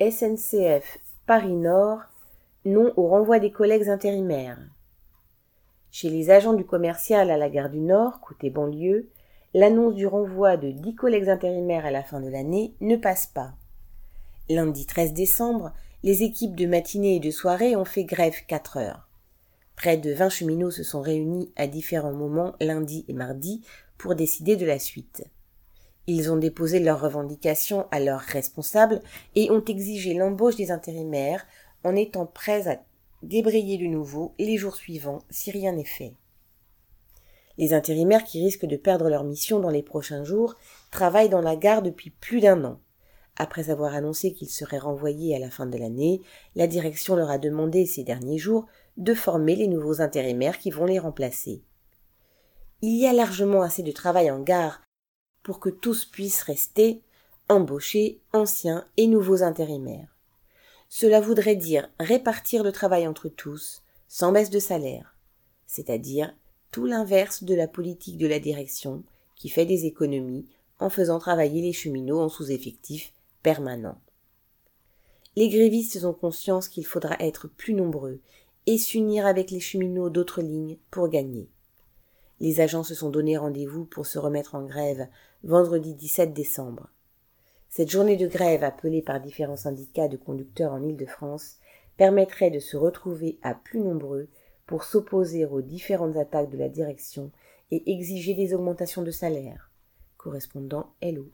SNCF Paris Nord, non au renvoi des collègues intérimaires. Chez les agents du commercial à la gare du Nord, côté banlieue, l'annonce du renvoi de dix collègues intérimaires à la fin de l'année ne passe pas. Lundi 13 décembre, les équipes de matinée et de soirée ont fait grève 4 heures. Près de 20 cheminots se sont réunis à différents moments lundi et mardi pour décider de la suite. Ils ont déposé leurs revendications à leurs responsables et ont exigé l'embauche des intérimaires en étant prêts à débrayer de nouveau les jours suivants si rien n'est fait. Les intérimaires qui risquent de perdre leur mission dans les prochains jours travaillent dans la gare depuis plus d'un an. Après avoir annoncé qu'ils seraient renvoyés à la fin de l'année, la direction leur a demandé ces derniers jours de former les nouveaux intérimaires qui vont les remplacer. Il y a largement assez de travail en gare pour que tous puissent rester embauchés, anciens et nouveaux intérimaires. Cela voudrait dire répartir le travail entre tous, sans baisse de salaire, c'est-à-dire tout l'inverse de la politique de la direction qui fait des économies en faisant travailler les cheminots en sous-effectif permanent. Les grévistes ont conscience qu'il faudra être plus nombreux et s'unir avec les cheminots d'autres lignes pour gagner. Les agents se sont donné rendez-vous pour se remettre en grève vendredi 17 décembre. Cette journée de grève appelée par différents syndicats de conducteurs en Île-de-France permettrait de se retrouver à plus nombreux pour s'opposer aux différentes attaques de la direction et exiger des augmentations de salaire. Correspondant Hello.